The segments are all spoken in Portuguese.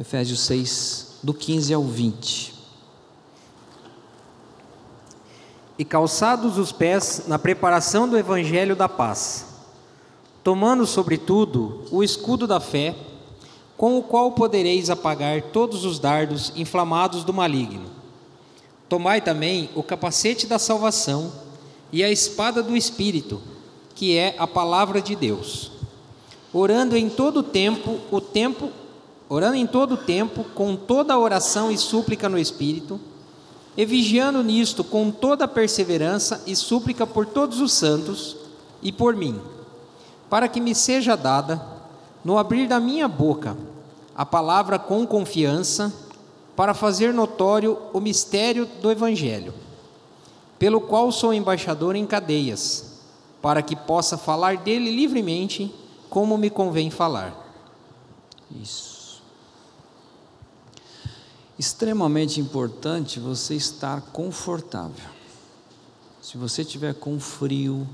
Efésios 6, do 15 ao 20. E calçados os pés na preparação do evangelho da paz, tomando sobretudo o escudo da fé, com o qual podereis apagar todos os dardos inflamados do maligno. Tomai também o capacete da salvação e a espada do espírito, que é a palavra de Deus. Orando em todo tempo, o tempo, orando em todo tempo com toda oração e súplica no espírito, e vigiando nisto com toda perseverança e súplica por todos os santos e por mim, para que me seja dada, no abrir da minha boca, a palavra com confiança, para fazer notório o mistério do Evangelho, pelo qual sou embaixador em cadeias, para que possa falar dele livremente, como me convém falar. Isso extremamente importante você estar confortável. Se você tiver com frio,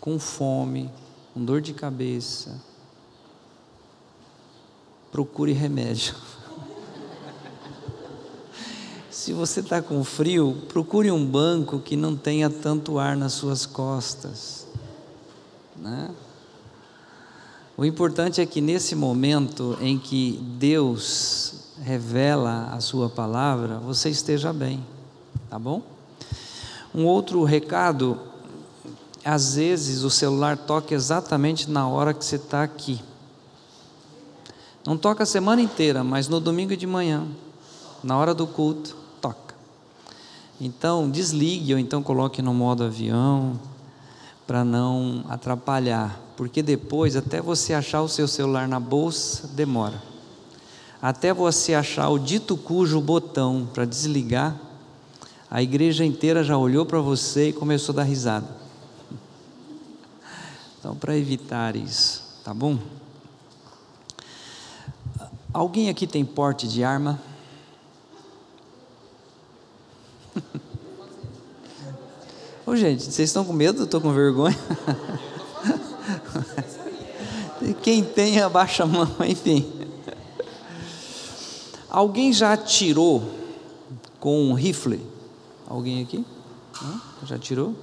com fome, com dor de cabeça, procure remédio. Se você está com frio, procure um banco que não tenha tanto ar nas suas costas. Né? O importante é que nesse momento em que Deus revela a sua palavra, você esteja bem, tá bom? Um outro recado, às vezes o celular toca exatamente na hora que você está aqui. Não toca a semana inteira, mas no domingo de manhã, na hora do culto, toca. Então, desligue ou então coloque no modo avião, para não atrapalhar, porque depois, até você achar o seu celular na bolsa, demora até você achar o dito cujo botão para desligar, a igreja inteira já olhou para você e começou a dar risada. Então, para evitar isso, tá bom? Alguém aqui tem porte de arma? Ô gente, vocês estão com medo? Eu estou com vergonha. Quem tem, abaixa a mão, enfim. Alguém já atirou com um rifle? Alguém aqui? Já atirou?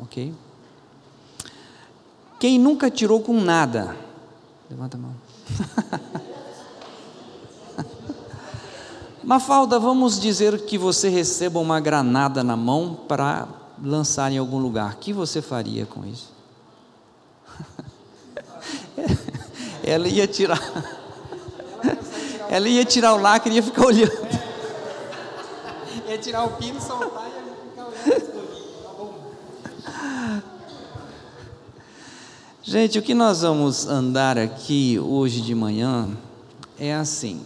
Ok. Quem nunca atirou com nada? Levanta a mão. Mafalda, vamos dizer que você receba uma granada na mão para lançar em algum lugar. O que você faria com isso? Ela ia tirar. Ela ia tirar o lacre e ia ficar olhando. ia tirar o pino, soltar e ia ficar olhando. Gente, o que nós vamos andar aqui hoje de manhã é assim.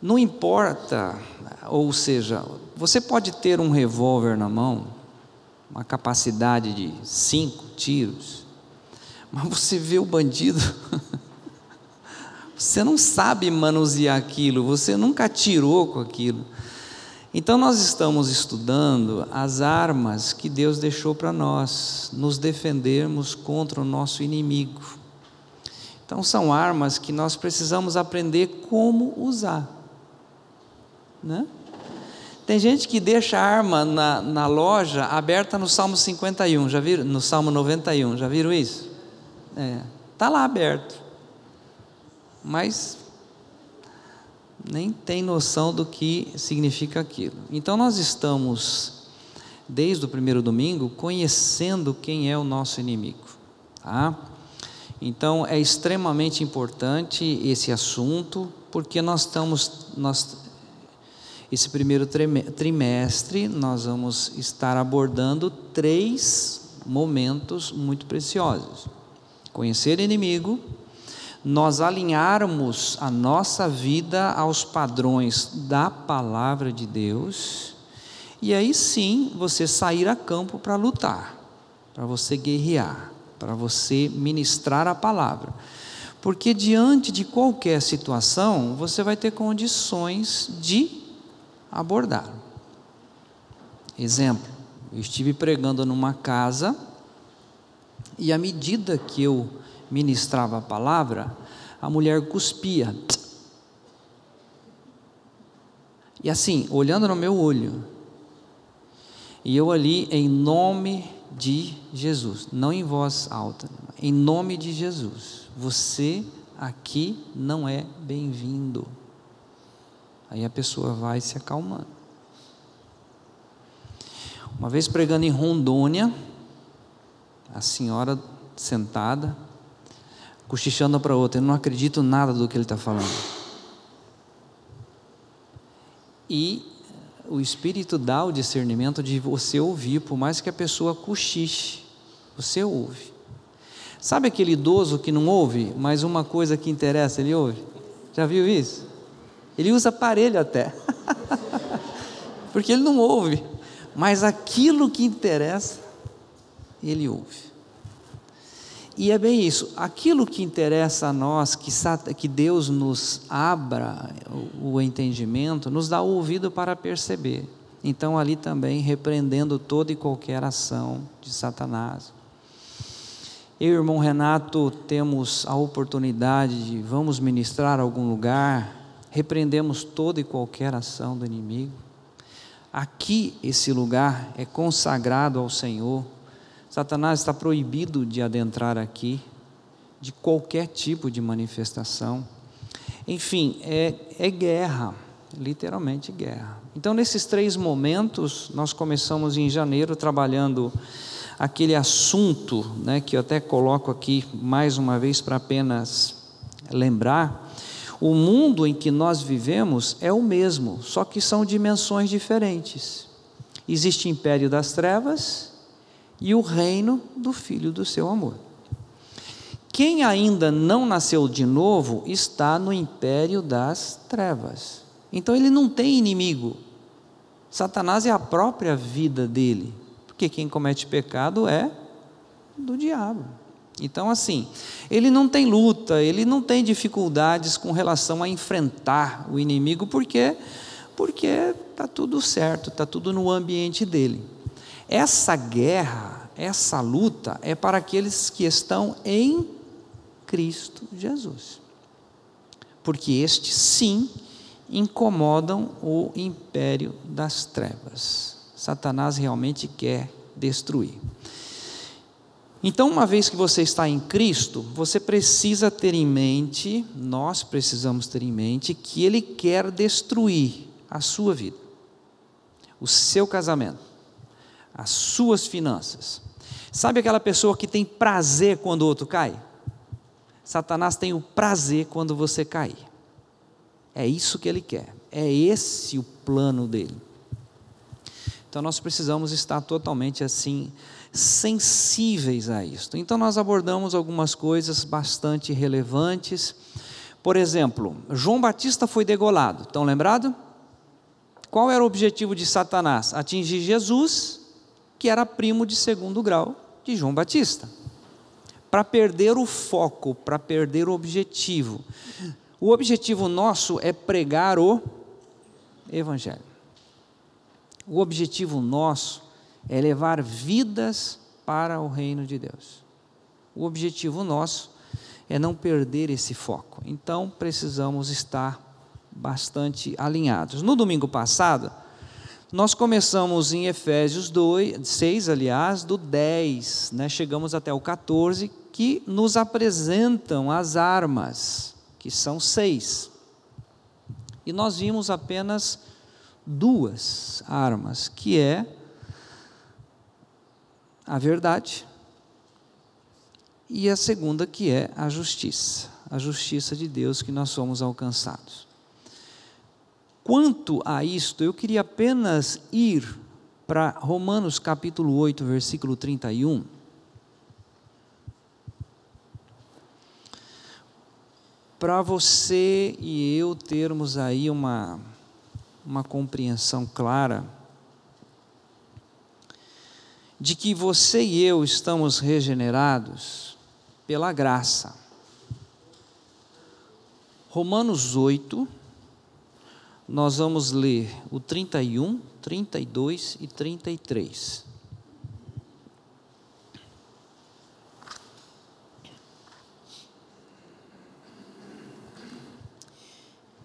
Não importa, ou seja, você pode ter um revólver na mão, uma capacidade de cinco tiros, mas você vê o bandido Você não sabe manusear aquilo, você nunca atirou com aquilo. Então, nós estamos estudando as armas que Deus deixou para nós, nos defendermos contra o nosso inimigo. Então, são armas que nós precisamos aprender como usar. Né? Tem gente que deixa a arma na, na loja aberta no Salmo 51, já viram? No Salmo 91, já viram isso? É, tá lá aberto mas nem tem noção do que significa aquilo. Então nós estamos, desde o primeiro domingo, conhecendo quem é o nosso inimigo. Tá? Então é extremamente importante esse assunto, porque nós estamos, nós, esse primeiro trimestre, nós vamos estar abordando três momentos muito preciosos: conhecer inimigo, nós alinharmos a nossa vida aos padrões da palavra de Deus, e aí sim você sair a campo para lutar, para você guerrear, para você ministrar a palavra. Porque diante de qualquer situação, você vai ter condições de abordar. Exemplo, eu estive pregando numa casa e à medida que eu ministrava a palavra, a mulher cuspia. E assim, olhando no meu olho, e eu ali, em nome de Jesus, não em voz alta, em nome de Jesus, você aqui não é bem-vindo. Aí a pessoa vai se acalmando. Uma vez pregando em Rondônia, a senhora sentada, cochichando para outra, eu não acredito nada do que ele está falando. E o Espírito dá o discernimento de você ouvir, por mais que a pessoa cochiche, você ouve. Sabe aquele idoso que não ouve, mas uma coisa que interessa ele ouve? Já viu isso? Ele usa aparelho até, porque ele não ouve, mas aquilo que interessa, ele ouve. E é bem isso, aquilo que interessa a nós, que, que Deus nos abra o, entendimento, nos dá o ouvido para perceber. Então, ali também repreendendo toda e qualquer ação de Satanás. Eu e o irmão Renato temos a oportunidade de vamos ministrar algum lugar, repreendemos toda e qualquer ação do inimigo. Aqui, esse lugar é consagrado ao Senhor Satanás está proibido de adentrar aqui, de qualquer tipo de manifestação. Enfim, é, é guerra, literalmente guerra. Então, nesses três momentos, nós começamos em janeiro trabalhando aquele assunto, né, que eu até coloco aqui mais uma vez para apenas lembrar. O mundo em que nós vivemos é o mesmo, só que são dimensões diferentes. Existe o império das trevas e o reino do Filho do seu amor. Quem ainda não nasceu de novo está no império das trevas. Então ele não tem inimigo. Satanás é a própria vida dele. Porque quem comete pecado é do diabo. Então, assim, ele não tem luta, ele não tem dificuldades com relação a enfrentar o inimigo, porque porque está tudo certo, está tudo no ambiente dele. Essa guerra, essa luta é para aqueles que estão em Cristo Jesus. Porque estes, sim, incomodam o império das trevas. Satanás realmente quer destruir. Então, uma vez que você está em Cristo, você precisa ter em mente, nós precisamos ter em mente, que Ele quer destruir a sua vida, o seu casamento, as suas finanças. Sabe aquela pessoa que tem prazer quando o outro cai? Satanás tem o prazer quando você cair. É isso que ele quer. É esse o plano dele. Então nós precisamos estar totalmente assim sensíveis a isto. Então nós abordamos algumas coisas bastante relevantes. Por exemplo, João Batista foi degolado. Estão lembrado? Qual era o objetivo de Satanás? Atingir Jesus que era primo de segundo grau de João Batista. Para perder o foco, para perder o objetivo. O objetivo nosso é pregar o Evangelho. O objetivo nosso é levar vidas para o reino de Deus. O objetivo nosso é não perder esse foco. Então precisamos estar bastante alinhados. No domingo passado, nós começamos em Efésios 2, 6, aliás, do 10, né? chegamos até o 14, que nos apresentam as armas, que são seis. E nós vimos apenas duas armas, que é a verdade e a segunda que é a justiça, a justiça de Deus que nós somos alcançados. Quanto a isto, eu queria apenas ir para Romanos capítulo 8, versículo 31. Para você e eu termos aí uma, uma compreensão clara de que você e eu estamos regenerados pela graça. Romanos 8, nós vamos ler o 31, 32 e 33.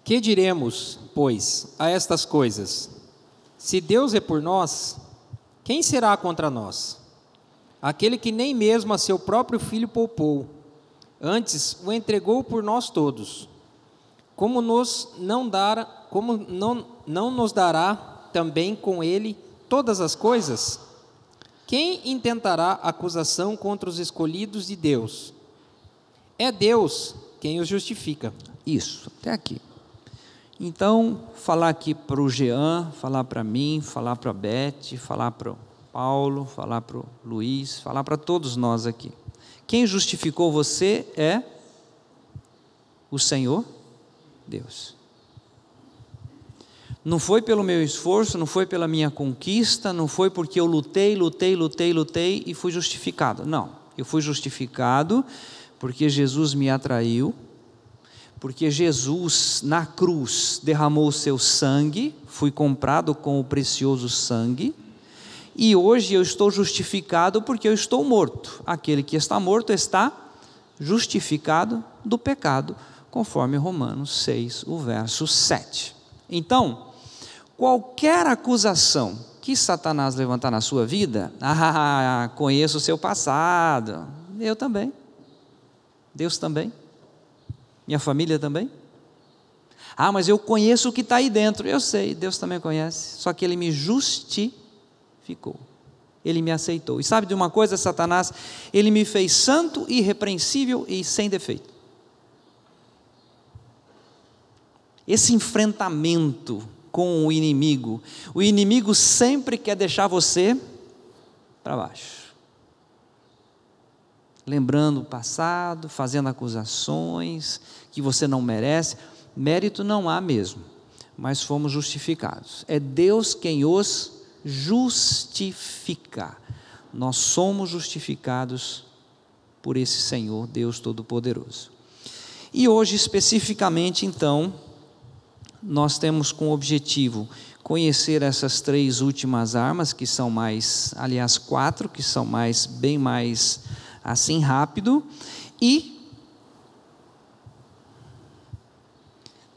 Que diremos, pois, a estas coisas? Se Deus é por nós, quem será contra nós? Aquele que nem mesmo a seu próprio filho poupou, antes o entregou por nós todos. Como nos não dará, como não, não nos dará também com ele todas as coisas? Quem intentará acusação contra os escolhidos de Deus? É Deus quem os justifica. Isso, até aqui. Então, falar aqui para o Jean, falar para mim, falar para a Beth, falar para o Paulo, falar para o Luiz, falar para todos nós aqui. Quem justificou você é o Senhor Deus. Não foi pelo meu esforço, não foi pela minha conquista, não foi porque eu lutei, lutei, lutei, lutei e fui justificado. Não, eu fui justificado porque Jesus me atraiu porque Jesus na cruz derramou o seu sangue, fui comprado com o precioso sangue, e hoje eu estou justificado porque eu estou morto. Aquele que está morto está justificado do pecado, conforme Romanos 6, o verso 7. Então, qualquer acusação que Satanás levantar na sua vida, ah, conheço o seu passado, eu também, Deus também. Minha família também? Ah, mas eu conheço o que está aí dentro. Eu sei, Deus também conhece. Só que Ele me justificou. Ele me aceitou. E sabe de uma coisa, Satanás? Ele me fez santo, irrepreensível e sem defeito. Esse enfrentamento com o inimigo, o inimigo sempre quer deixar você para baixo lembrando o passado, fazendo acusações que você não merece. Mérito não há mesmo, mas fomos justificados. É Deus quem os justifica. Nós somos justificados por esse Senhor, Deus Todo-Poderoso. E hoje, especificamente, então, nós temos como objetivo conhecer essas três últimas armas, que são mais, aliás, quatro, que são mais, bem mais assim rápido e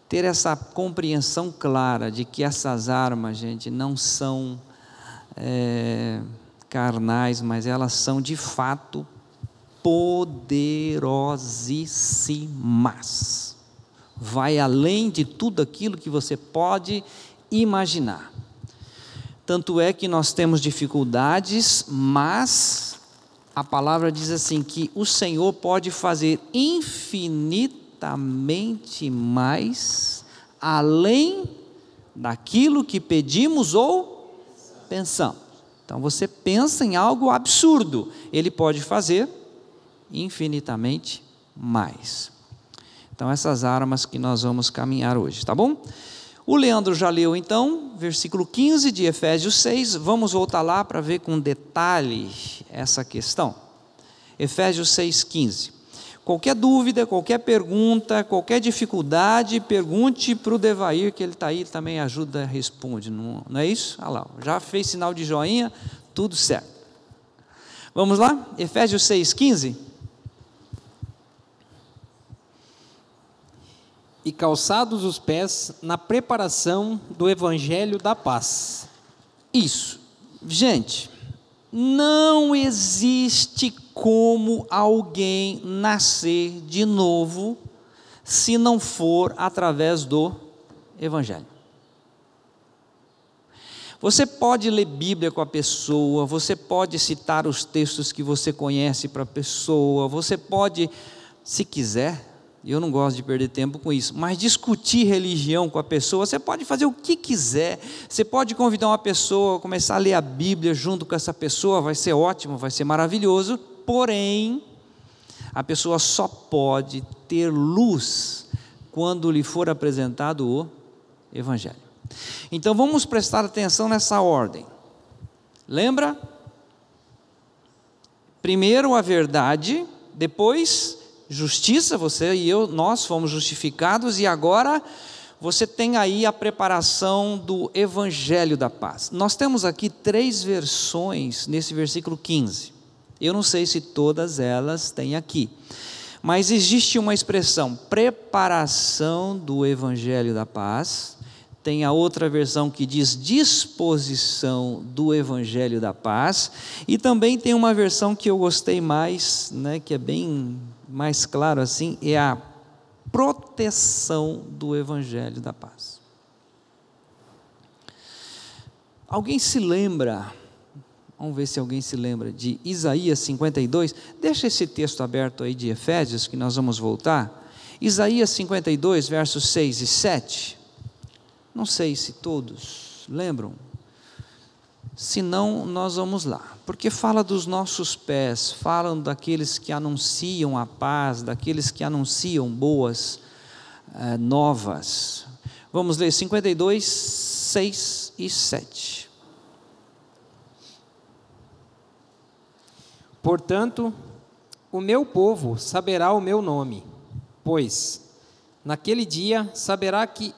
ter essa compreensão clara de que essas armas, gente, não são é, carnais, mas elas são de fato poderosíssimas. Vai além de tudo aquilo que você pode imaginar. Tanto é que nós temos dificuldades, mas a palavra diz assim: que o Senhor pode fazer infinitamente mais, além daquilo que pedimos ou pensamos. Então você pensa em algo absurdo, Ele pode fazer infinitamente mais. Então, essas armas que nós vamos caminhar hoje, tá bom? O Leandro já leu então, versículo 15 de Efésios 6. Vamos voltar lá para ver com detalhe essa questão. Efésios 6,15. Qualquer dúvida, qualquer pergunta, qualquer dificuldade, pergunte para o Devair, que ele está aí, também ajuda, responde. Não, não é isso? Olha lá, já fez sinal de joinha, tudo certo. Vamos lá? Efésios 6,15. E calçados os pés na preparação do evangelho da paz. Isso. Gente, não existe como alguém nascer de novo se não for através do evangelho. Você pode ler Bíblia com a pessoa, você pode citar os textos que você conhece para a pessoa, você pode, se quiser, eu não gosto de perder tempo com isso, mas discutir religião com a pessoa, você pode fazer o que quiser, você pode convidar uma pessoa, começar a ler a Bíblia junto com essa pessoa, vai ser ótimo, vai ser maravilhoso, porém, a pessoa só pode ter luz quando lhe for apresentado o Evangelho. Então vamos prestar atenção nessa ordem. Lembra? Primeiro a verdade, depois justiça, você e eu, nós fomos justificados e agora você tem aí a preparação do evangelho da paz. Nós temos aqui três versões nesse versículo 15. Eu não sei se todas elas têm aqui. Mas existe uma expressão, preparação do evangelho da paz. Tem a outra versão que diz disposição do evangelho da paz, e também tem uma versão que eu gostei mais, né, que é bem mais claro assim, é a proteção do evangelho da paz. Alguém se lembra Vamos ver se alguém se lembra de Isaías 52. Deixa esse texto aberto aí de Efésios, que nós vamos voltar. Isaías 52, versos 6 e 7. Não sei se todos lembram. Se não, nós vamos lá. Porque fala dos nossos pés, falam daqueles que anunciam a paz, daqueles que anunciam boas eh, novas. Vamos ler 52, 6 e 7. Portanto, o meu povo saberá o meu nome, pois naquele dia saberá que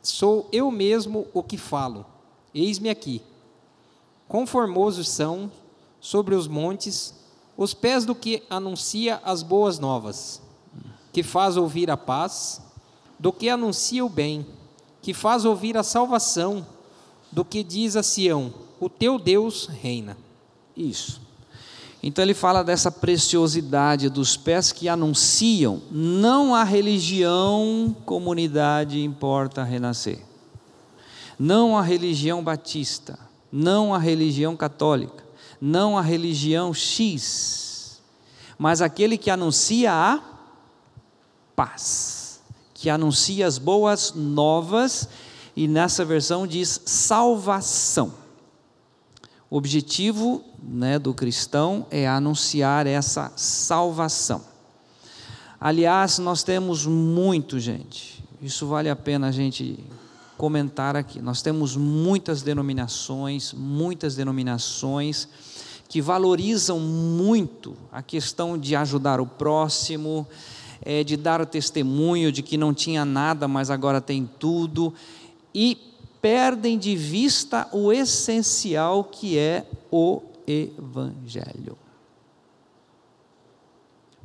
sou eu mesmo o que falo. Eis-me aqui. Conformosos são sobre os montes os pés do que anuncia as boas novas, que faz ouvir a paz, do que anuncia o bem, que faz ouvir a salvação, do que diz a Sião: o teu Deus reina. Isso. Então ele fala dessa preciosidade dos pés que anunciam não a religião, comunidade importa renascer. Não a religião batista, não a religião católica, não a religião X, mas aquele que anuncia a paz, que anuncia as boas novas e nessa versão diz salvação. O objetivo né, do cristão é anunciar essa salvação. Aliás, nós temos muito, gente, isso vale a pena a gente comentar aqui. Nós temos muitas denominações, muitas denominações que valorizam muito a questão de ajudar o próximo, é, de dar o testemunho de que não tinha nada, mas agora tem tudo, e perdem de vista o essencial que é o Evangelho.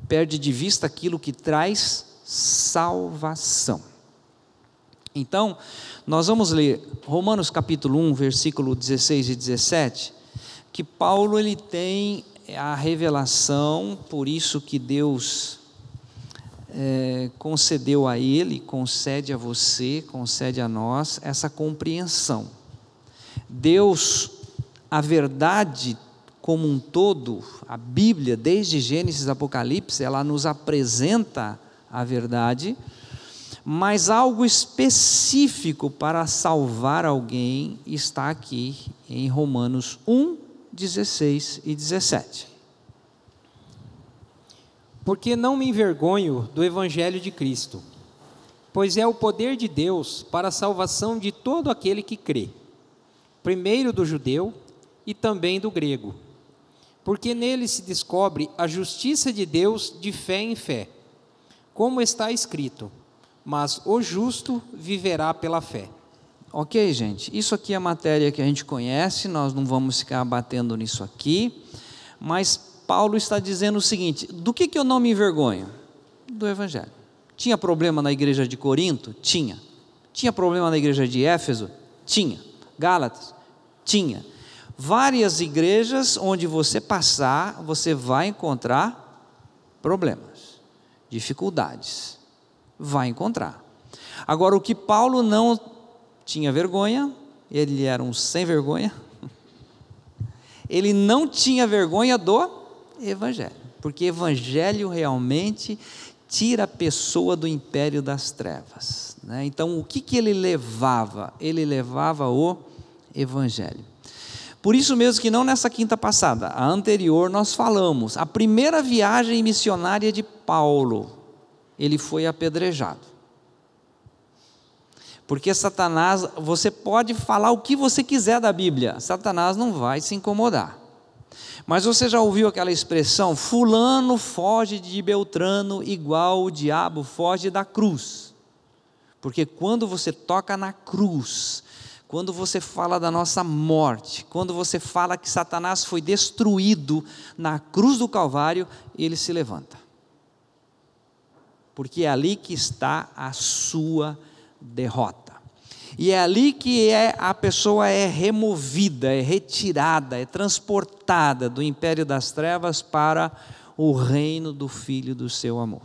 Perde de vista aquilo que traz salvação. Então, nós vamos ler Romanos capítulo 1, versículo 16 e 17, que Paulo ele tem a revelação, por isso que Deus é, concedeu a ele, concede a você, concede a nós essa compreensão. Deus, a verdade como um todo, a Bíblia, desde Gênesis Apocalipse, ela nos apresenta a verdade, mas algo específico para salvar alguém está aqui em Romanos 1, 16 e 17 porque não me envergonho do Evangelho de Cristo, pois é o poder de Deus para a salvação de todo aquele que crê, primeiro do judeu e também do grego, porque nele se descobre a justiça de Deus de fé em fé, como está escrito: Mas o justo viverá pela fé. Ok, gente, isso aqui é matéria que a gente conhece, nós não vamos ficar batendo nisso aqui, mas Paulo está dizendo o seguinte: do que, que eu não me envergonho? Do Evangelho. Tinha problema na igreja de Corinto? Tinha. Tinha problema na igreja de Éfeso? Tinha. Gálatas? Tinha. Várias igrejas onde você passar, você vai encontrar problemas, dificuldades. Vai encontrar. Agora, o que Paulo não tinha vergonha, ele era um sem vergonha, ele não tinha vergonha do Evangelho, porque Evangelho realmente tira a pessoa do império das trevas. Né? Então, o que, que ele levava? Ele levava o Evangelho. Por isso mesmo que não nessa quinta passada, a anterior nós falamos, a primeira viagem missionária de Paulo, ele foi apedrejado. Porque Satanás, você pode falar o que você quiser da Bíblia, Satanás não vai se incomodar. Mas você já ouviu aquela expressão: Fulano foge de Beltrano, igual o diabo foge da cruz. Porque quando você toca na cruz, quando você fala da nossa morte, quando você fala que Satanás foi destruído na cruz do Calvário, ele se levanta. Porque é ali que está a sua derrota. E é ali que é, a pessoa é removida, é retirada, é transportada do império das trevas para o reino do Filho do seu amor.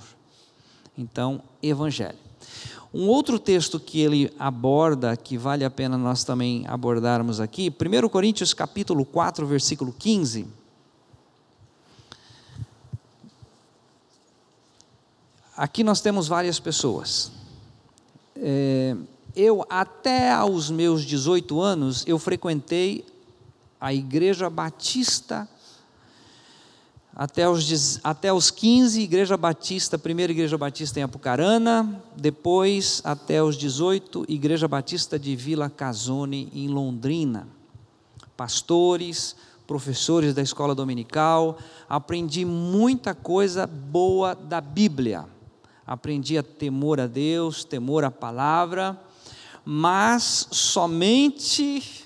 Então, Evangelho. Um outro texto que ele aborda, que vale a pena nós também abordarmos aqui, 1 Coríntios capítulo 4, versículo 15. Aqui nós temos várias pessoas. É, eu, até aos meus 18 anos, eu frequentei a Igreja Batista até os, até os 15, Igreja Batista, primeira Igreja Batista em Apucarana, depois, até os 18, Igreja Batista de Vila Casone, em Londrina. Pastores, professores da escola dominical, aprendi muita coisa boa da Bíblia. Aprendi a temor a Deus, temor à palavra, mas somente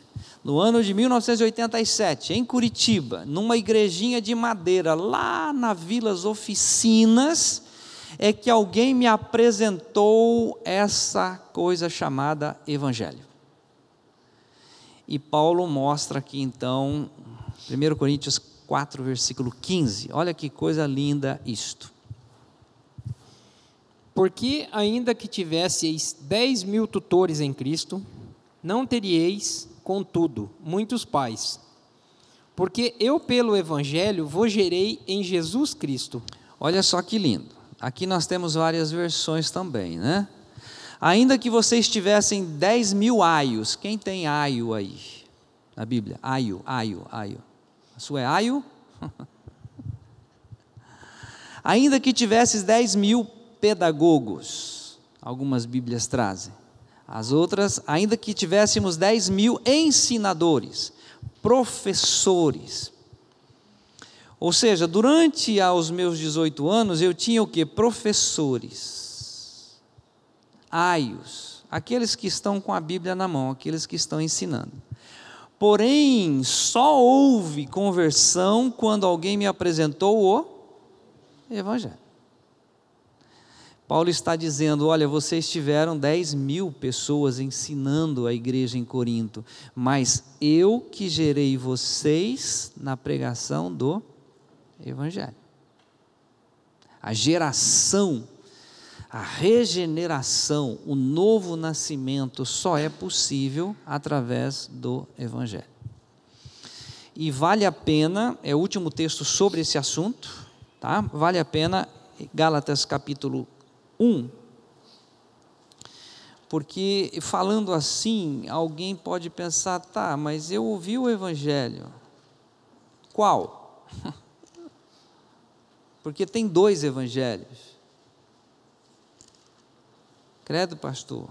no ano de 1987, em Curitiba, numa igrejinha de madeira, lá na Vilas Oficinas, é que alguém me apresentou essa coisa chamada Evangelho. E Paulo mostra aqui então, 1 Coríntios 4, versículo 15, olha que coisa linda isto. Porque, ainda que tivesseis dez mil tutores em Cristo, não teríeis contudo, muitos pais. Porque eu, pelo Evangelho, vos gerei em Jesus Cristo. Olha só que lindo. Aqui nós temos várias versões também, né? Ainda que vocês tivessem 10 mil aios, quem tem aio aí? Na Bíblia? Aio, aio, aio. A sua é aio? Ainda que tivesses 10 mil pedagogos, algumas Bíblias trazem. As outras, ainda que tivéssemos 10 mil ensinadores, professores. Ou seja, durante aos meus 18 anos, eu tinha o que? Professores, aios, aqueles que estão com a Bíblia na mão, aqueles que estão ensinando. Porém, só houve conversão quando alguém me apresentou o Evangelho. Paulo está dizendo: olha, vocês tiveram 10 mil pessoas ensinando a igreja em Corinto, mas eu que gerei vocês na pregação do Evangelho. A geração, a regeneração, o novo nascimento só é possível através do Evangelho. E vale a pena, é o último texto sobre esse assunto, tá? Vale a pena, Gálatas capítulo 1. Porque falando assim, alguém pode pensar, tá, mas eu ouvi o Evangelho. Qual? Porque tem dois Evangelhos. Credo, pastor?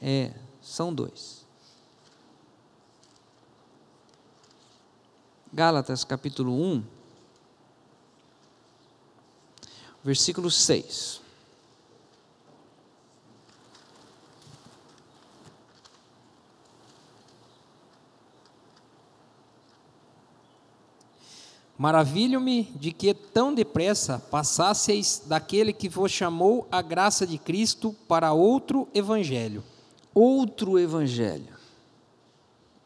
É, são dois. Gálatas capítulo 1, versículo 6. Maravilho-me de que tão depressa passasseis daquele que vos chamou a graça de Cristo para outro evangelho. Outro evangelho.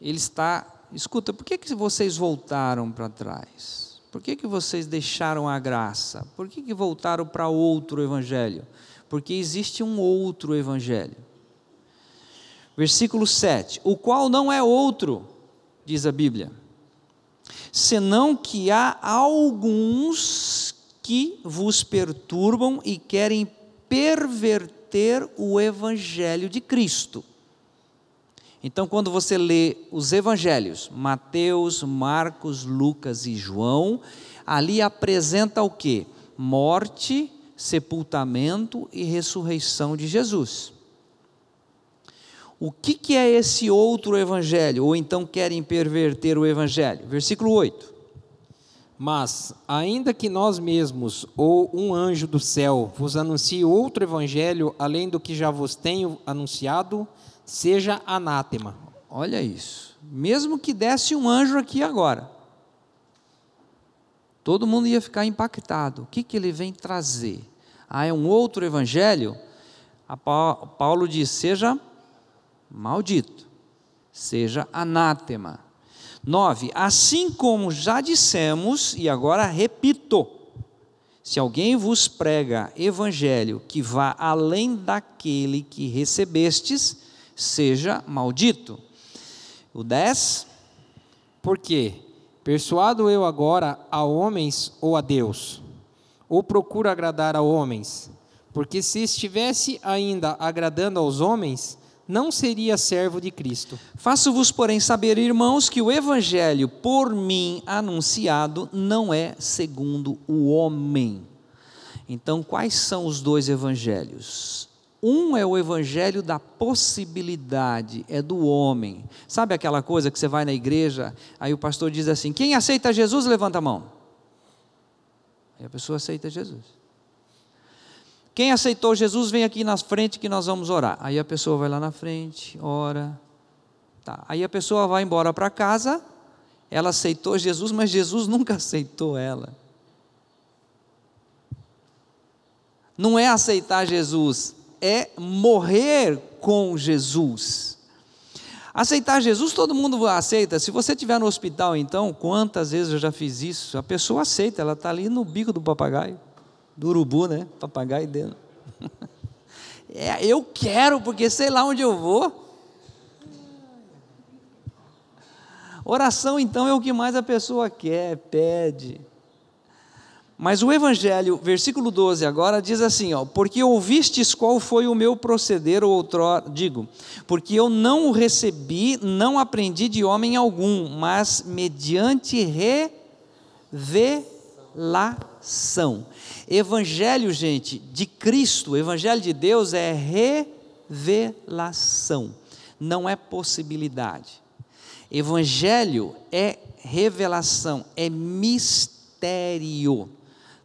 Ele está, escuta, por que, que vocês voltaram para trás? Por que, que vocês deixaram a graça? Por que, que voltaram para outro evangelho? Porque existe um outro evangelho. Versículo 7: O qual não é outro, diz a Bíblia senão que há alguns que vos perturbam e querem perverter o evangelho de Cristo. Então, quando você lê os evangelhos, Mateus, Marcos, Lucas e João, ali apresenta o que? Morte, sepultamento e ressurreição de Jesus. O que, que é esse outro evangelho? Ou então querem perverter o evangelho? Versículo 8. Mas, ainda que nós mesmos ou um anjo do céu vos anuncie outro evangelho além do que já vos tenho anunciado, seja anátema. Olha isso. Mesmo que desse um anjo aqui agora, todo mundo ia ficar impactado. O que, que ele vem trazer? Ah, é um outro evangelho? Paulo diz: seja maldito, seja anátema. 9. Assim como já dissemos, e agora repito, se alguém vos prega evangelho que vá além daquele que recebestes, seja maldito. O 10. Porque persuado eu agora a homens ou a Deus? Ou procuro agradar a homens? Porque se estivesse ainda agradando aos homens, não seria servo de Cristo. Faço-vos, porém, saber, irmãos, que o evangelho por mim anunciado não é segundo o homem. Então, quais são os dois evangelhos? Um é o evangelho da possibilidade, é do homem. Sabe aquela coisa que você vai na igreja, aí o pastor diz assim: quem aceita Jesus, levanta a mão. Aí a pessoa aceita Jesus. Quem aceitou Jesus, vem aqui na frente que nós vamos orar. Aí a pessoa vai lá na frente, ora. Tá. Aí a pessoa vai embora para casa, ela aceitou Jesus, mas Jesus nunca aceitou ela. Não é aceitar Jesus, é morrer com Jesus. Aceitar Jesus, todo mundo aceita. Se você estiver no hospital, então, quantas vezes eu já fiz isso? A pessoa aceita, ela está ali no bico do papagaio do urubu, né? Papagaio dentro. É, eu quero, porque sei lá onde eu vou. Oração, então, é o que mais a pessoa quer, pede. Mas o Evangelho, versículo 12 agora, diz assim: ó, Porque ouvistes qual foi o meu proceder outrora, digo, porque eu não o recebi, não aprendi de homem algum, mas mediante revelação. Evangelho, gente, de Cristo, Evangelho de Deus é revelação, não é possibilidade. Evangelho é revelação, é mistério.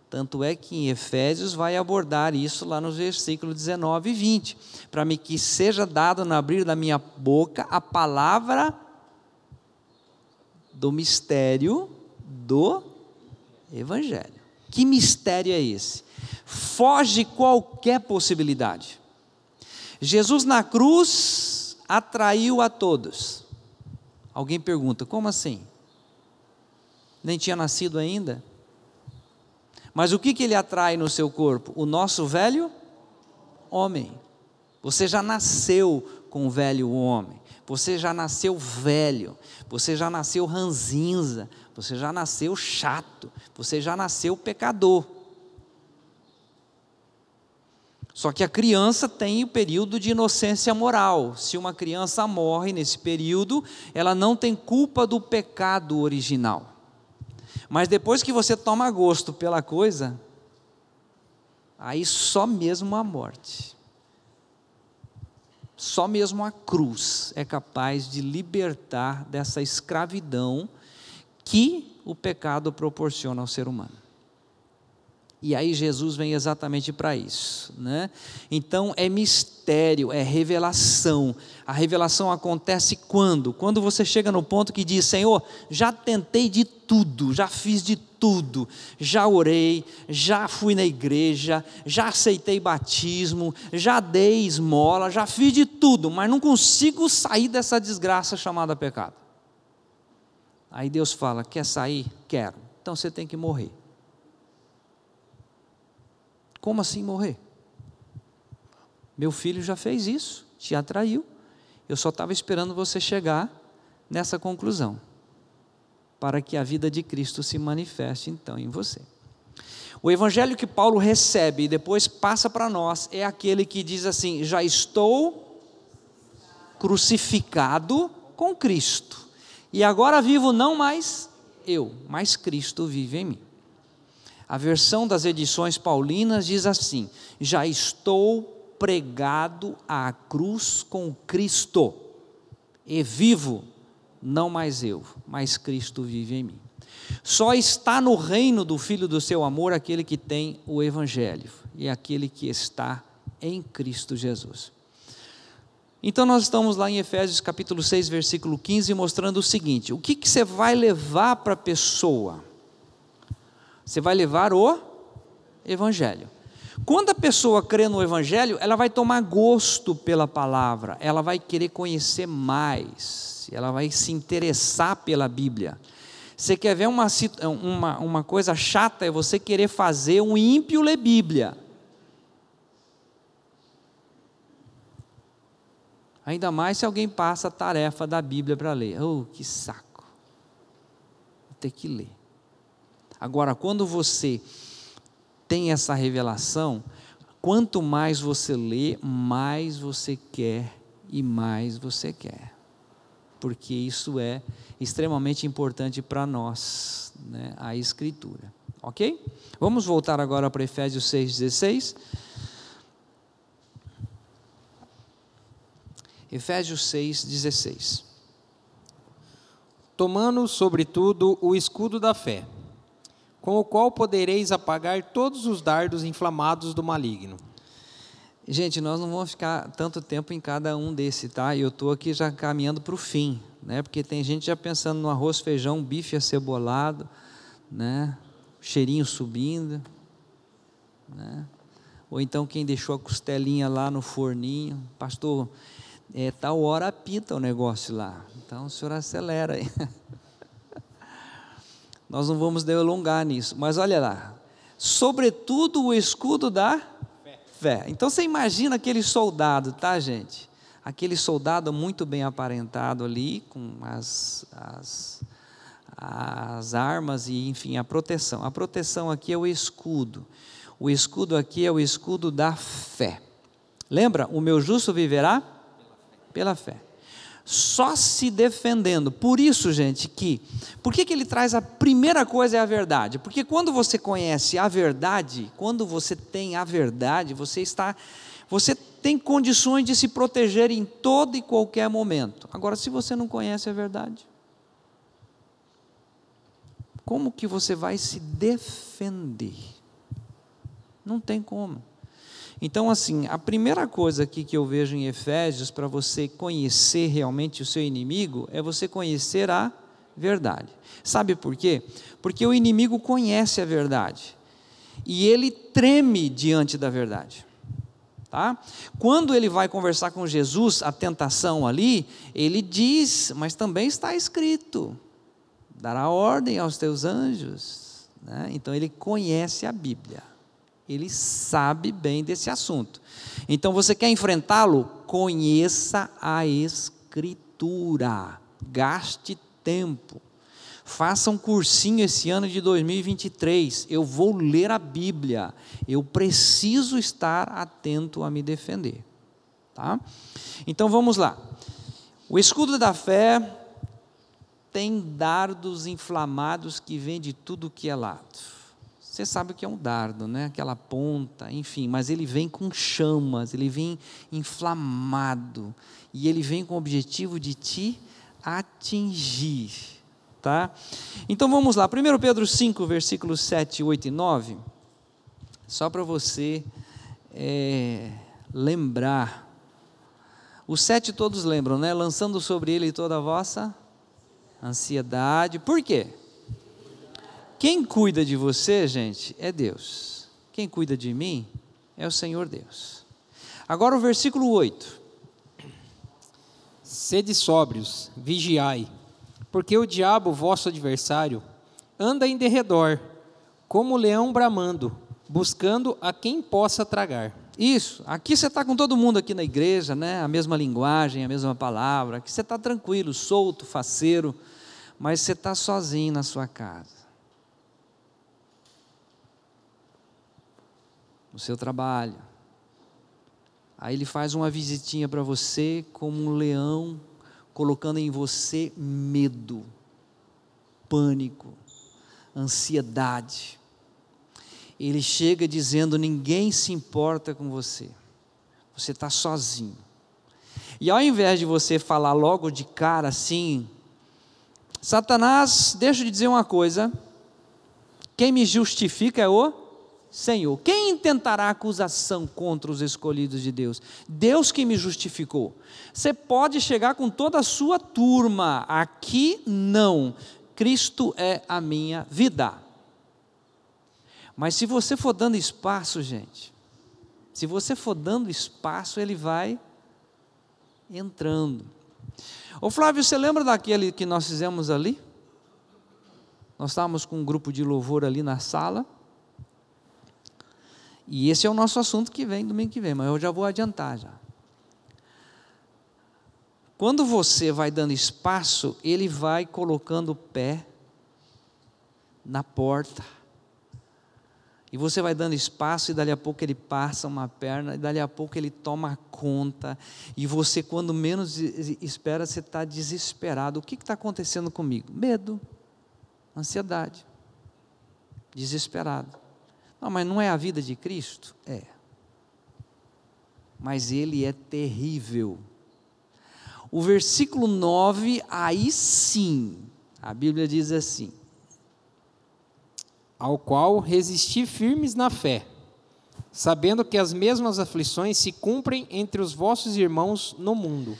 Tanto é que em Efésios vai abordar isso lá nos versículos 19 e 20. Para mim que seja dado no abrir da minha boca a palavra do mistério do Evangelho. Que mistério é esse? Foge qualquer possibilidade. Jesus na cruz atraiu a todos. Alguém pergunta: como assim? Nem tinha nascido ainda? Mas o que, que ele atrai no seu corpo? O nosso velho homem. Você já nasceu com o velho homem. Você já nasceu velho. Você já nasceu ranzinza. Você já nasceu chato, você já nasceu pecador. Só que a criança tem o período de inocência moral. Se uma criança morre nesse período, ela não tem culpa do pecado original. Mas depois que você toma gosto pela coisa, aí só mesmo a morte, só mesmo a cruz é capaz de libertar dessa escravidão que o pecado proporciona ao ser humano. E aí Jesus vem exatamente para isso, né? Então é mistério, é revelação. A revelação acontece quando? Quando você chega no ponto que diz: Senhor, já tentei de tudo, já fiz de tudo, já orei, já fui na igreja, já aceitei batismo, já dei esmola, já fiz de tudo, mas não consigo sair dessa desgraça chamada pecado. Aí Deus fala: Quer sair? Quero. Então você tem que morrer. Como assim morrer? Meu filho já fez isso, te atraiu. Eu só estava esperando você chegar nessa conclusão, para que a vida de Cristo se manifeste então em você. O evangelho que Paulo recebe e depois passa para nós é aquele que diz assim: já estou crucificado com Cristo. E agora vivo não mais eu, mas Cristo vive em mim. A versão das edições paulinas diz assim: Já estou pregado à cruz com Cristo, e vivo, não mais eu, mas Cristo vive em mim. Só está no reino do Filho do seu amor aquele que tem o Evangelho, e aquele que está em Cristo Jesus. Então nós estamos lá em Efésios capítulo 6, versículo 15, mostrando o seguinte: o que, que você vai levar para a pessoa? Você vai levar o Evangelho. Quando a pessoa crê no Evangelho, ela vai tomar gosto pela palavra, ela vai querer conhecer mais, ela vai se interessar pela Bíblia. Você quer ver uma, uma, uma coisa chata? É você querer fazer um ímpio ler Bíblia. Ainda mais se alguém passa a tarefa da Bíblia para ler. Oh, que saco. Vou ter que ler. Agora, quando você tem essa revelação, quanto mais você lê, mais você quer e mais você quer. Porque isso é extremamente importante para nós, né, a Escritura. Ok? Vamos voltar agora para Efésios 6,16. Efésios 6,16. Tomando, sobretudo, o escudo da fé com o qual podereis apagar todos os dardos inflamados do maligno. Gente, nós não vamos ficar tanto tempo em cada um desse, tá? Eu estou aqui já caminhando para o fim, né? Porque tem gente já pensando no arroz, feijão, bife acebolado, né? Cheirinho subindo, né? Ou então quem deixou a costelinha lá no forninho, pastor, é tal hora apita o negócio lá. Então o senhor acelera aí. Nós não vamos delongar nisso, mas olha lá. Sobretudo o escudo da fé. fé. Então você imagina aquele soldado, tá, gente? Aquele soldado muito bem aparentado ali, com as, as, as armas e, enfim, a proteção. A proteção aqui é o escudo. O escudo aqui é o escudo da fé. Lembra? O meu justo viverá pela fé só se defendendo. Por isso, gente, que por que, que ele traz a primeira coisa é a verdade? Porque quando você conhece a verdade, quando você tem a verdade, você está você tem condições de se proteger em todo e qualquer momento. Agora, se você não conhece a verdade, como que você vai se defender? Não tem como. Então, assim, a primeira coisa aqui que eu vejo em Efésios para você conhecer realmente o seu inimigo é você conhecer a verdade. Sabe por quê? Porque o inimigo conhece a verdade e ele treme diante da verdade. Tá? Quando ele vai conversar com Jesus, a tentação ali, ele diz, mas também está escrito: dará ordem aos teus anjos. Né? Então ele conhece a Bíblia ele sabe bem desse assunto. Então você quer enfrentá-lo? Conheça a Escritura, gaste tempo. Faça um cursinho esse ano de 2023. Eu vou ler a Bíblia. Eu preciso estar atento a me defender. Tá? Então vamos lá. O escudo da fé tem dardos inflamados que vêm de tudo que é lado. Você sabe o que é um dardo, né? Aquela ponta, enfim, mas ele vem com chamas, ele vem inflamado e ele vem com o objetivo de te atingir, tá? Então vamos lá, 1 Pedro 5, versículos 7, 8 e 9, só para você é, lembrar. Os sete todos lembram, né? Lançando sobre ele toda a vossa ansiedade. Por quê? Quem cuida de você, gente, é Deus. Quem cuida de mim é o Senhor Deus. Agora o versículo 8. Sede sóbrios, vigiai, porque o diabo, vosso adversário, anda em derredor, como leão bramando, buscando a quem possa tragar. Isso, aqui você está com todo mundo aqui na igreja, né? a mesma linguagem, a mesma palavra, aqui você está tranquilo, solto, faceiro, mas você está sozinho na sua casa. No seu trabalho. Aí ele faz uma visitinha para você como um leão, colocando em você medo, pânico, ansiedade. Ele chega dizendo: ninguém se importa com você, você está sozinho. E ao invés de você falar logo de cara assim, Satanás, deixa eu dizer uma coisa: quem me justifica é o Senhor. Quem intentará acusação contra os escolhidos de Deus? Deus que me justificou. Você pode chegar com toda a sua turma, aqui não. Cristo é a minha vida. Mas se você for dando espaço, gente, Se você for dando espaço, ele vai entrando. Ô Flávio, você lembra daquele que nós fizemos ali? Nós estávamos com um grupo de louvor ali na sala. E esse é o nosso assunto que vem domingo que vem, mas eu já vou adiantar já. Quando você vai dando espaço, ele vai colocando o pé na porta. E você vai dando espaço, e dali a pouco ele passa uma perna, e dali a pouco ele toma conta. E você, quando menos espera, você está desesperado. O que está acontecendo comigo? Medo, ansiedade, desesperado. Não, mas não é a vida de Cristo? É. Mas ele é terrível. O versículo 9, aí sim, a Bíblia diz assim: ao qual resisti firmes na fé, sabendo que as mesmas aflições se cumprem entre os vossos irmãos no mundo.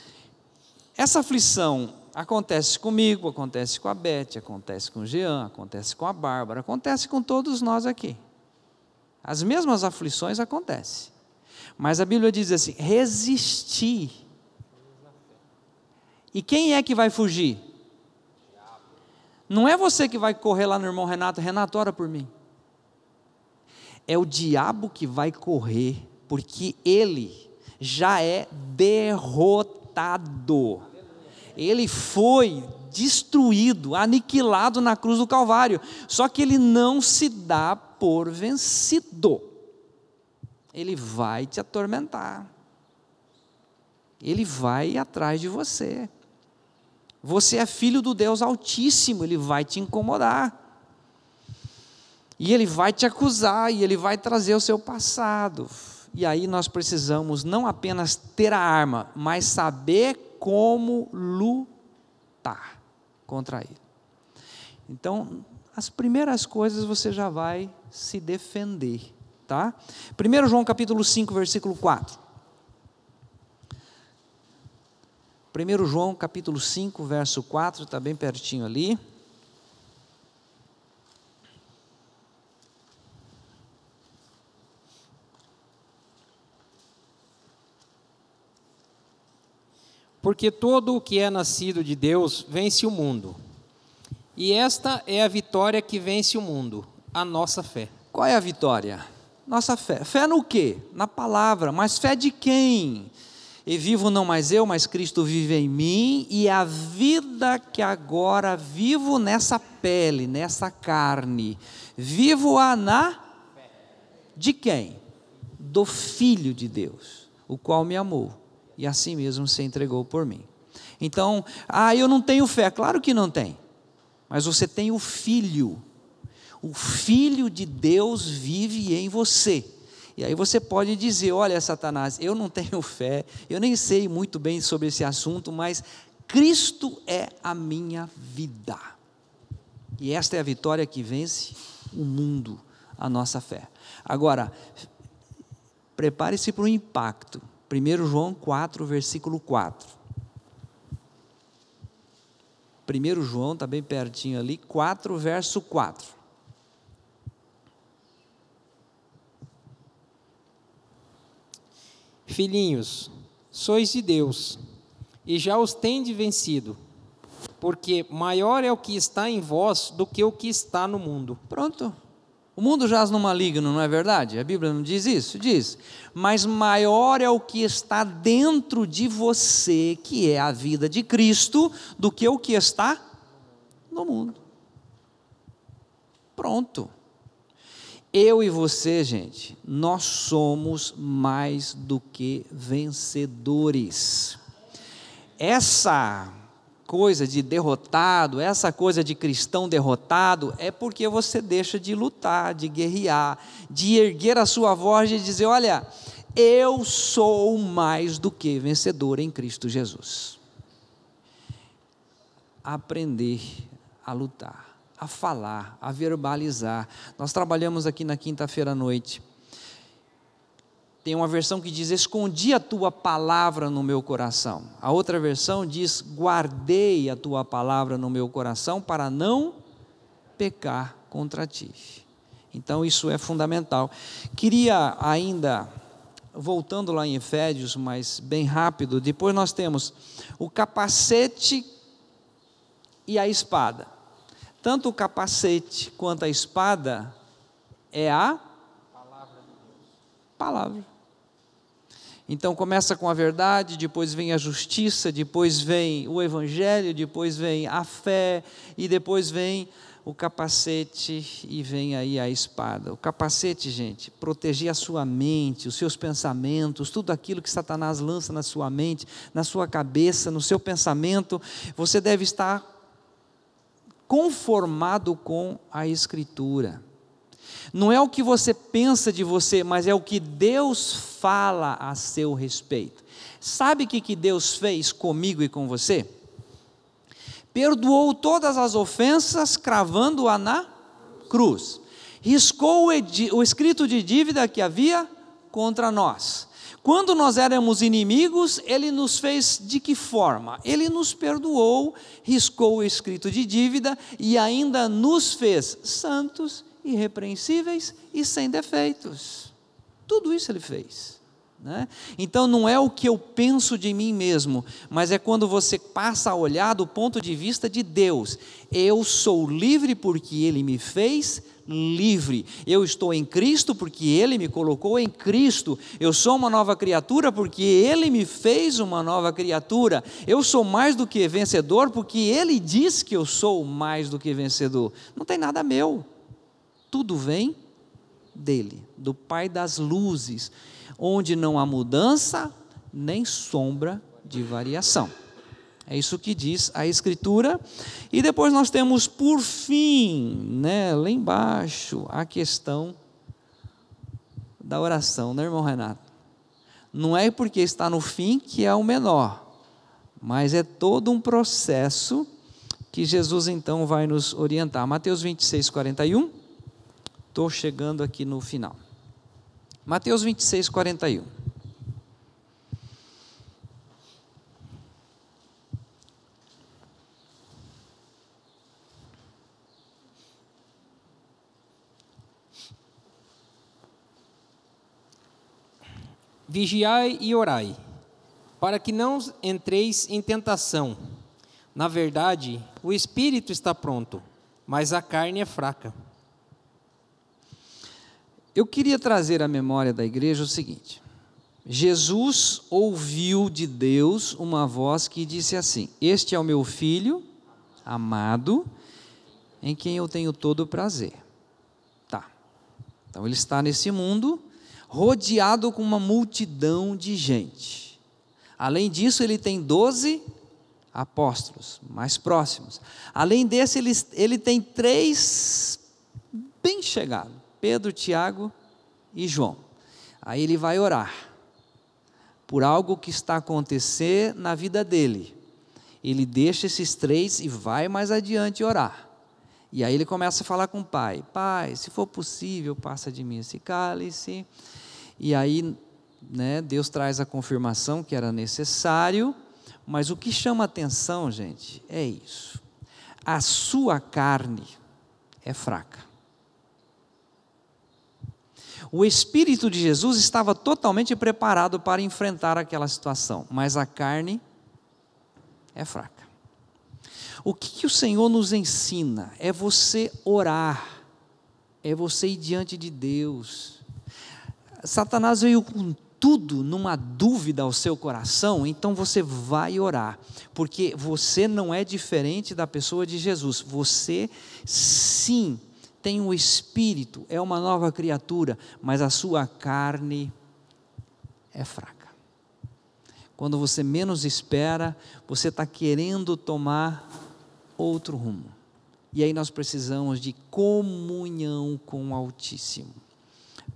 Essa aflição acontece comigo, acontece com a Beth, acontece com o Jean, acontece com a Bárbara, acontece com todos nós aqui. As mesmas aflições acontecem. Mas a Bíblia diz assim: resistir. E quem é que vai fugir? Não é você que vai correr lá no irmão Renato, Renato, ora por mim. É o diabo que vai correr, porque ele já é derrotado. Ele foi destruído, aniquilado na cruz do Calvário. Só que ele não se dá por vencido. Ele vai te atormentar. Ele vai atrás de você. Você é filho do Deus Altíssimo, ele vai te incomodar. E ele vai te acusar, e ele vai trazer o seu passado. E aí nós precisamos não apenas ter a arma, mas saber como lutar contra ele. Então, as primeiras coisas você já vai se defender, tá? 1 João capítulo 5, versículo 4. 1 João capítulo 5, verso 4, está bem pertinho ali. Porque todo o que é nascido de Deus vence o mundo. E esta é a vitória que vence o mundo, a nossa fé. Qual é a vitória? Nossa fé. Fé no quê? Na palavra. Mas fé de quem? E vivo não mais eu, mas Cristo vive em mim, e a vida que agora vivo nessa pele, nessa carne, vivo-a na de quem? Do Filho de Deus, o qual me amou e assim mesmo se entregou por mim. Então, ah, eu não tenho fé, claro que não tem, mas você tem o Filho, o Filho de Deus vive em você. E aí você pode dizer: olha, Satanás, eu não tenho fé, eu nem sei muito bem sobre esse assunto, mas Cristo é a minha vida. E esta é a vitória que vence o mundo, a nossa fé. Agora, prepare-se para o impacto. 1 João 4, versículo 4. 1 João, está bem pertinho ali, 4, verso 4. Filhinhos, sois de Deus, e já os tende vencido, porque maior é o que está em vós do que o que está no mundo. Pronto. O mundo jaz no maligno, não é verdade? A Bíblia não diz isso? Diz. Mas maior é o que está dentro de você, que é a vida de Cristo, do que o que está no mundo. Pronto. Eu e você, gente, nós somos mais do que vencedores. Essa coisa de derrotado, essa coisa de cristão derrotado, é porque você deixa de lutar, de guerrear, de erguer a sua voz e dizer: Olha, eu sou mais do que vencedor em Cristo Jesus. Aprender a lutar a falar, a verbalizar. Nós trabalhamos aqui na quinta-feira à noite. Tem uma versão que diz: Escondi a tua palavra no meu coração. A outra versão diz: Guardei a tua palavra no meu coração para não pecar contra ti. Então isso é fundamental. Queria ainda voltando lá em Efésios, mas bem rápido, depois nós temos o capacete e a espada. Tanto o capacete quanto a espada é a palavra. Então começa com a verdade, depois vem a justiça, depois vem o evangelho, depois vem a fé e depois vem o capacete e vem aí a espada. O capacete, gente, proteger a sua mente, os seus pensamentos, tudo aquilo que Satanás lança na sua mente, na sua cabeça, no seu pensamento, você deve estar conformado com a Escritura. Não é o que você pensa de você, mas é o que Deus fala a seu respeito. Sabe o que, que Deus fez comigo e com você? Perdoou todas as ofensas, cravando-a na cruz. Riscou o, escrito de dívida que havia contra nós. Quando nós éramos inimigos, ele nos fez de que forma? Ele nos perdoou, riscou o escrito de dívida e ainda nos fez santos irrepreensíveis e sem defeitos. Tudo isso ele fez. Né? Então não é o que eu penso de mim mesmo, mas é quando você passa a olhar do ponto de vista de Deus. Eu sou livre porque Ele me fez livre. Eu estou em Cristo porque Ele me colocou em Cristo. Eu sou uma nova criatura porque Ele me fez uma nova criatura. Eu sou mais do que vencedor porque Ele diz que eu sou mais do que vencedor. Não tem nada meu tudo vem dele, do Pai das luzes, onde não há mudança nem sombra de variação. É isso que diz a Escritura. E depois nós temos, por fim, né, lá embaixo, a questão da oração, né, irmão Renato? Não é porque está no fim que é o menor, mas é todo um processo que Jesus então vai nos orientar. Mateus 26, 41. Estou chegando aqui no final. Mateus 26, 41. Vigiai e orai, para que não entreis em tentação. Na verdade, o espírito está pronto, mas a carne é fraca. Eu queria trazer à memória da igreja o seguinte: Jesus ouviu de Deus uma voz que disse assim: Este é o meu filho amado, em quem eu tenho todo o prazer. Tá. Então ele está nesse mundo rodeado com uma multidão de gente. Além disso, ele tem doze apóstolos mais próximos. Além desse, ele, ele tem três bem chegados Pedro, Tiago e João. Aí ele vai orar por algo que está acontecer na vida dele. Ele deixa esses três e vai mais adiante orar. E aí ele começa a falar com o pai: Pai, se for possível, passa de mim esse cálice. E aí, né, Deus traz a confirmação que era necessário. Mas o que chama atenção, gente, é isso. A sua carne é fraca. O Espírito de Jesus estava totalmente preparado para enfrentar aquela situação, mas a carne é fraca. O que, que o Senhor nos ensina? É você orar, é você ir diante de Deus. Satanás veio com tudo numa dúvida ao seu coração, então você vai orar, porque você não é diferente da pessoa de Jesus, você sim tem o um espírito, é uma nova criatura, mas a sua carne é fraca. Quando você menos espera, você está querendo tomar outro rumo. E aí nós precisamos de comunhão com o Altíssimo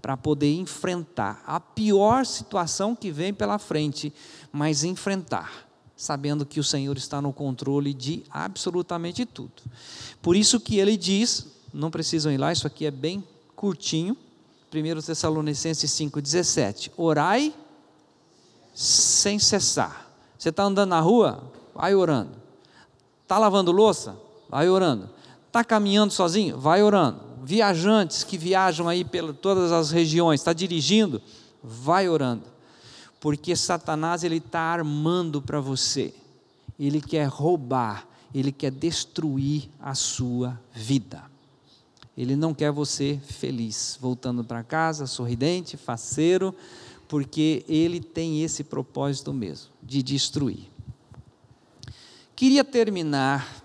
para poder enfrentar a pior situação que vem pela frente, mas enfrentar, sabendo que o Senhor está no controle de absolutamente tudo. Por isso que ele diz não precisam ir lá, isso aqui é bem curtinho. 1 Tessalonicenses 5,17. Orai sem cessar. Você está andando na rua? Vai orando. Está lavando louça? Vai orando. Está caminhando sozinho? Vai orando. Viajantes que viajam aí por todas as regiões, está dirigindo? vai orando, porque Satanás ele está armando para você, ele quer roubar, ele quer destruir a sua vida. Ele não quer você feliz, voltando para casa, sorridente, faceiro, porque ele tem esse propósito mesmo, de destruir. Queria terminar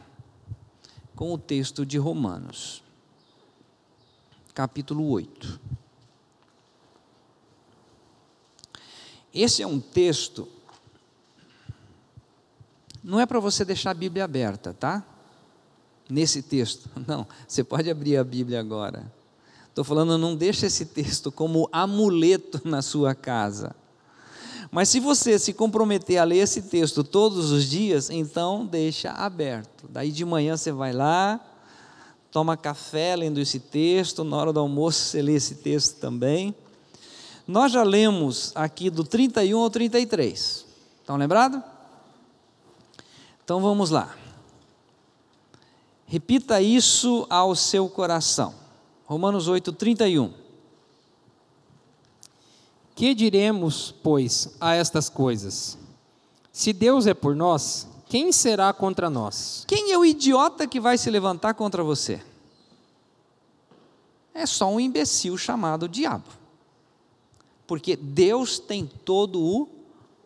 com o texto de Romanos, capítulo 8. Esse é um texto, não é para você deixar a Bíblia aberta, tá? Nesse texto, não, você pode abrir a Bíblia agora. Estou falando, não deixe esse texto como amuleto na sua casa. Mas se você se comprometer a ler esse texto todos os dias, então deixa aberto. Daí de manhã você vai lá, toma café lendo esse texto, na hora do almoço você lê esse texto também. Nós já lemos aqui do 31 ao 33. Estão lembrados? Então vamos lá. Repita isso ao seu coração. Romanos 8, 31. Que diremos, pois, a estas coisas? Se Deus é por nós, quem será contra nós? Quem é o idiota que vai se levantar contra você? É só um imbecil chamado diabo porque Deus tem todo o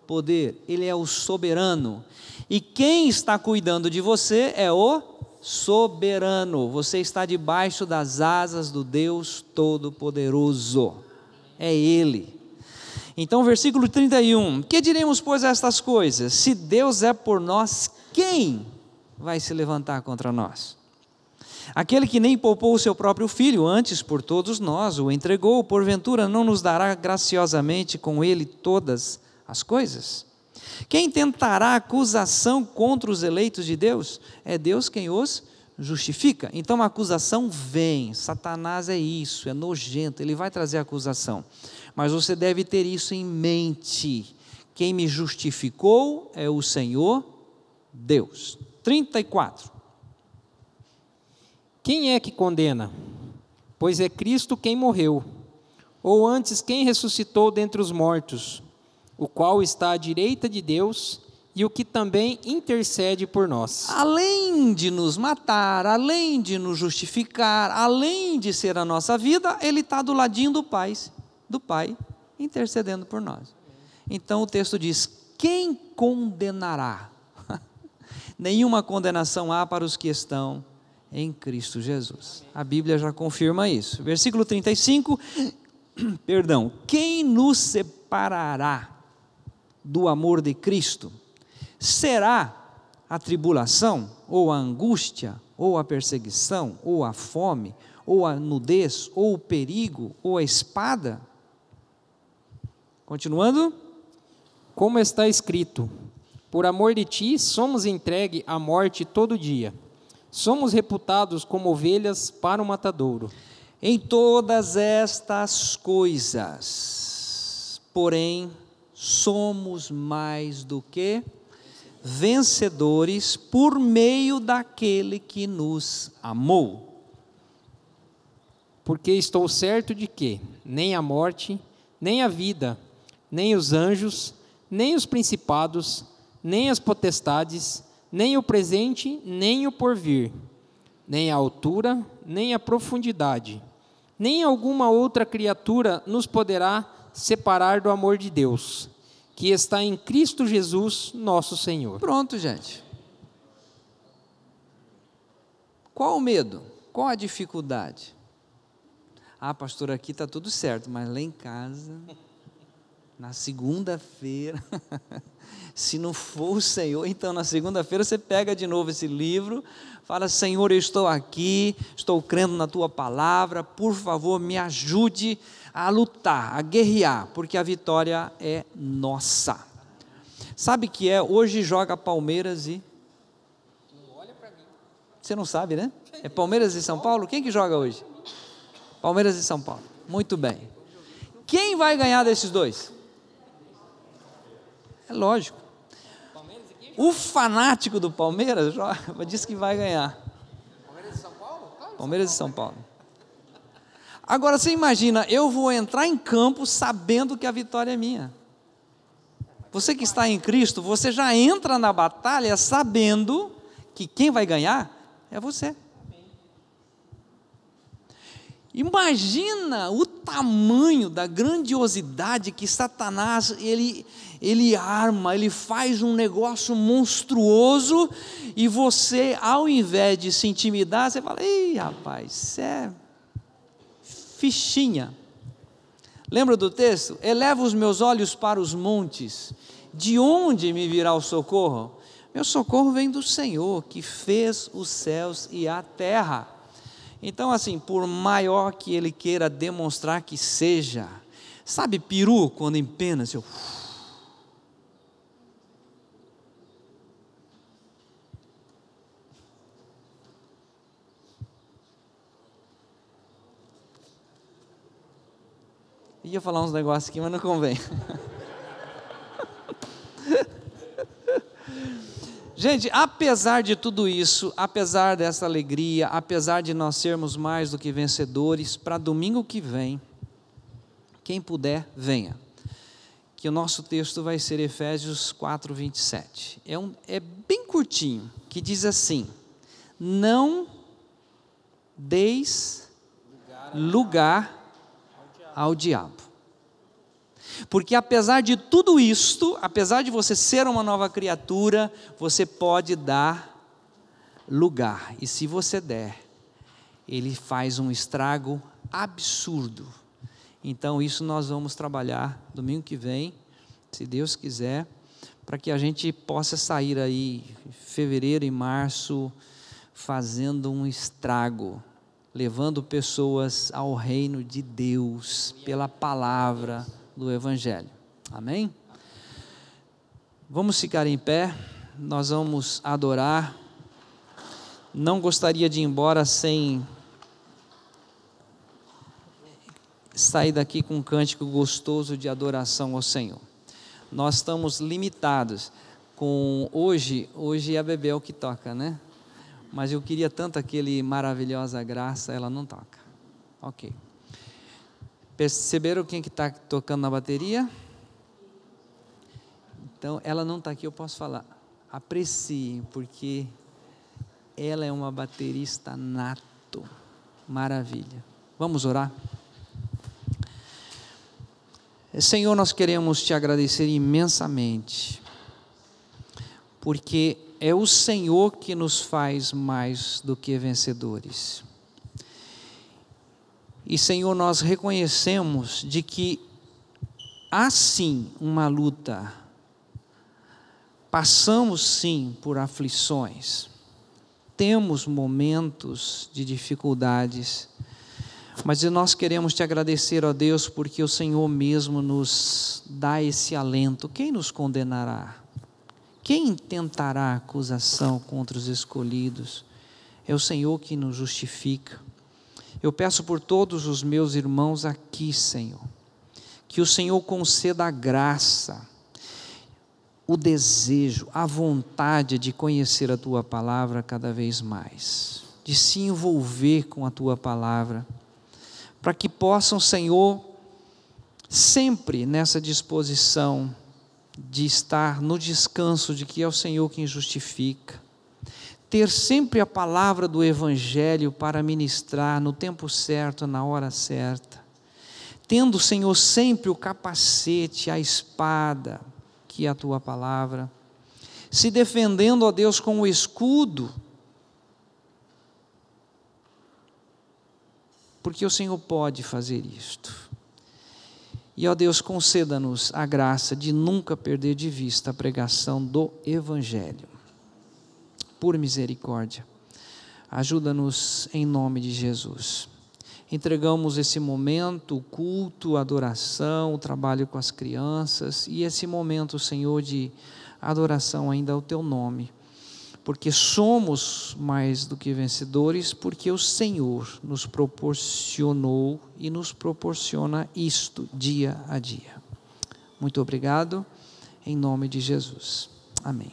poder, Ele é o soberano. E quem está cuidando de você é o soberano. Você está debaixo das asas do Deus Todo-Poderoso. É Ele. Então, versículo 31. Que diremos, pois, a estas coisas? Se Deus é por nós, quem vai se levantar contra nós? Aquele que nem poupou o seu próprio filho, antes por todos nós o entregou, porventura não nos dará graciosamente com ele todas as coisas? Quem tentará acusação contra os eleitos de Deus? É Deus quem os justifica. Então a acusação vem. Satanás é isso, é nojento, ele vai trazer acusação. Mas você deve ter isso em mente. Quem me justificou é o Senhor Deus. 34. Quem é que condena? Pois é Cristo quem morreu, ou antes quem ressuscitou dentre os mortos, o qual está à direita de Deus e o que também intercede por nós. Além de nos matar, além de nos justificar, além de ser a nossa vida, ele está do ladinho do Pai, do Pai, intercedendo por nós. Então o texto diz: quem condenará? Nenhuma condenação há para os que estão em Cristo Jesus. A Bíblia já confirma isso. Versículo 35, perdão, quem nos separará do amor de Cristo? Será a tribulação, ou a angústia, ou a perseguição, ou a fome, ou a nudez, ou o perigo, ou a espada? Continuando. Como está escrito: Por amor de ti somos entregue à morte todo dia somos reputados como ovelhas para o matadouro. Em todas estas coisas, porém, somos mais do que vencedores por meio daquele que nos amou. Porque estou certo de que nem a morte, nem a vida, nem os anjos, nem os principados, nem as potestades, nem o presente, nem o porvir, nem a altura, nem a profundidade, nem alguma outra criatura nos poderá separar do amor de Deus, que está em Cristo Jesus, nosso Senhor. Pronto, gente. Qual o medo? Qual a dificuldade? Ah, pastor, aqui está tudo certo, mas lá em casa, na segunda-feira, Se não for o Senhor, então na segunda-feira você pega de novo esse livro, fala: Senhor, eu estou aqui, estou crendo na tua palavra, por favor, me ajude a lutar, a guerrear, porque a vitória é nossa. Sabe que é? Hoje joga Palmeiras e. Você não sabe, né? É Palmeiras e São Paulo? Quem que joga hoje? Palmeiras e São Paulo. Muito bem. Quem vai ganhar desses dois? É lógico. O fanático do Palmeiras diz que vai ganhar. Palmeiras e São Paulo? Palmeiras e São Paulo. Agora você imagina, eu vou entrar em campo sabendo que a vitória é minha. Você que está em Cristo, você já entra na batalha sabendo que quem vai ganhar é você. Imagina o tamanho da grandiosidade que Satanás ele, ele arma, ele faz um negócio monstruoso e você, ao invés de se intimidar, você fala: "Ei, rapaz, isso é fichinha". Lembra do texto? Eleva os meus olhos para os montes, de onde me virá o socorro? Meu socorro vem do Senhor, que fez os céus e a terra. Então, assim, por maior que ele queira demonstrar que seja, sabe peru quando empena, seu. Ia falar uns negócios aqui, mas não convém. Gente, apesar de tudo isso, apesar dessa alegria, apesar de nós sermos mais do que vencedores, para domingo que vem, quem puder, venha. Que o nosso texto vai ser Efésios 4, 27. É, um, é bem curtinho, que diz assim: Não deis lugar ao diabo. Porque apesar de tudo isto, apesar de você ser uma nova criatura, você pode dar lugar. E se você der, ele faz um estrago absurdo. Então, isso nós vamos trabalhar domingo que vem, se Deus quiser, para que a gente possa sair aí fevereiro e março fazendo um estrago, levando pessoas ao reino de Deus pela palavra do Evangelho. Amém? Vamos ficar em pé, nós vamos adorar. Não gostaria de ir embora sem sair daqui com um cântico gostoso de adoração ao Senhor. Nós estamos limitados com hoje, hoje é a Bebel que toca, né? Mas eu queria tanto aquele maravilhosa graça, ela não toca. Ok. Perceberam quem que está tocando na bateria? Então, ela não está aqui, eu posso falar. Apreciem, porque ela é uma baterista nato. Maravilha. Vamos orar? Senhor, nós queremos te agradecer imensamente, porque é o Senhor que nos faz mais do que vencedores. E Senhor, nós reconhecemos de que há sim uma luta. Passamos sim por aflições. Temos momentos de dificuldades. Mas nós queremos te agradecer, ó Deus, porque o Senhor mesmo nos dá esse alento. Quem nos condenará? Quem tentará acusação contra os escolhidos? É o Senhor que nos justifica. Eu peço por todos os meus irmãos aqui, Senhor, que o Senhor conceda a graça, o desejo, a vontade de conhecer a tua palavra cada vez mais, de se envolver com a tua palavra, para que possam, Senhor, sempre nessa disposição de estar no descanso de que é o Senhor quem justifica, ter sempre a palavra do Evangelho para ministrar no tempo certo, na hora certa, tendo, Senhor, sempre o capacete, a espada, que é a tua palavra, se defendendo, ó Deus, com o escudo, porque o Senhor pode fazer isto. E, ó Deus, conceda-nos a graça de nunca perder de vista a pregação do Evangelho por misericórdia. Ajuda-nos em nome de Jesus. Entregamos esse momento, o culto, a adoração, o trabalho com as crianças e esse momento, Senhor, de adoração ainda ao Teu nome. Porque somos mais do que vencedores, porque o Senhor nos proporcionou e nos proporciona isto dia a dia. Muito obrigado, em nome de Jesus. Amém.